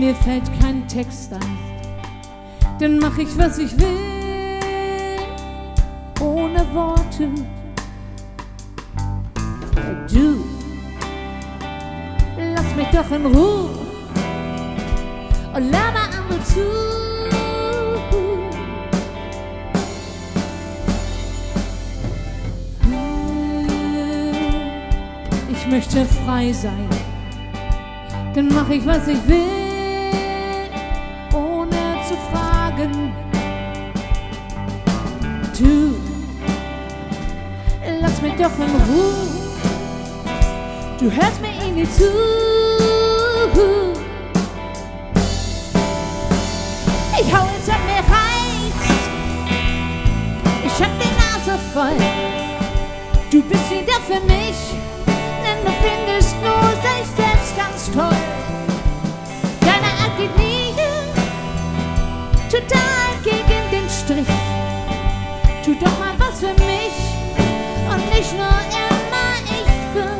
Mir fällt kein Text ein, dann mach ich, was ich will, ohne Worte. Du, lass mich doch in Ruhe und laber andere zu. Ich möchte frei sein, dann mach ich, was ich will, doch in Ruhe, du hörst mir nicht zu. Ich hau jetzt an mir reizt, ich hab die Nase voll. Du bist wieder für mich, denn du findest nur dich selbst ganz toll. Deine Art geht nie total gegen den Strich. Tu doch mal was für mich nur immer ich für.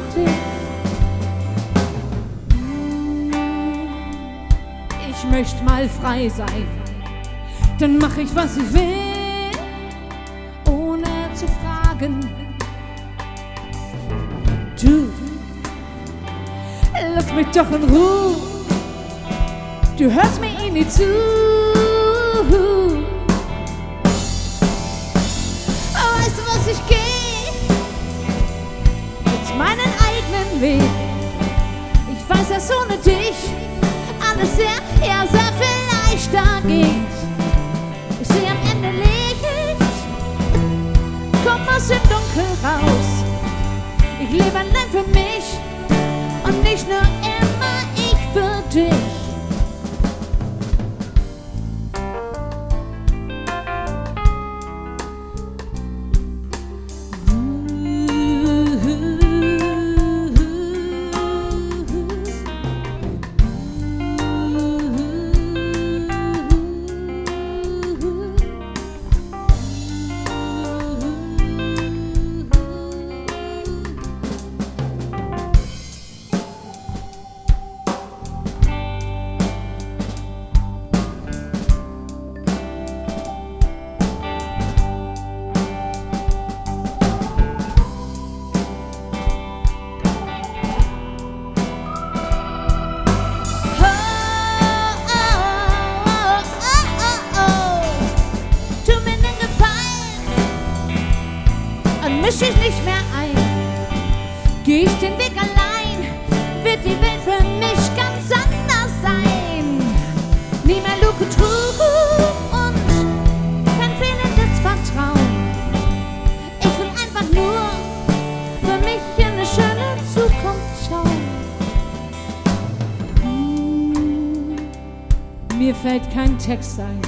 Ich möchte mal frei sein, dann mach ich was ich will, ohne zu fragen. Du, lass mich doch in Ruhe. Du hörst mir eh nicht zu. Weg. Ich weiß, dass ohne dich alles sehr, sehr viel leichter geht. Ich sehe am Ende Licht, komm aus dem Dunkel raus. Ich lebe allein für mich und nicht nur immer ich für dich. Dich nicht mehr ein. Geh ich den Weg allein, wird die Welt für mich ganz anders sein. Nie mehr Luke Trug und kein fehlendes Vertrauen. Ich will einfach nur für mich in eine schöne Zukunft schauen. Mir fällt kein Text ein,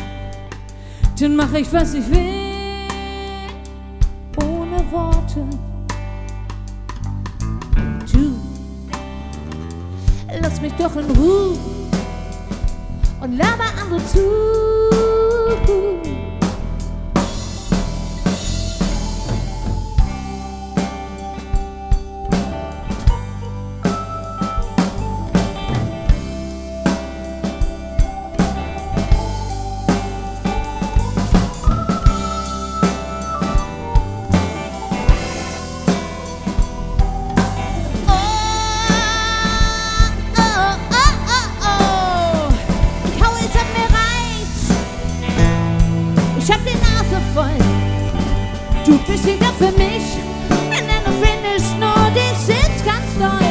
dann mache ich, was ich will, Worte. Du, lass mich doch in Ruhe und laber andere zu. Ich hab die Nase voll. Du bist wieder für mich, denn du findest nur dich selbst ganz toll.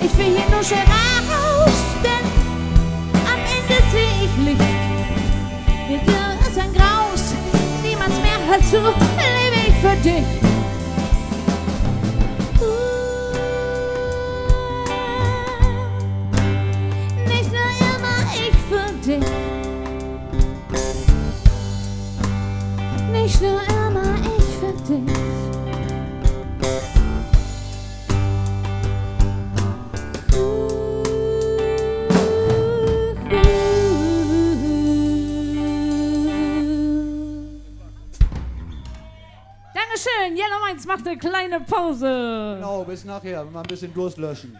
Ich will hier nur schnell raus, denn am Ende seh ich Licht. Mit dir ist ein Graus, niemand mehr hört zu, lebe ich für dich. Nicht nur immer ich für dich. Dankeschön, Yellow Minds macht eine kleine Pause. Genau, bis nachher. Mal ein bisschen Durst löschen.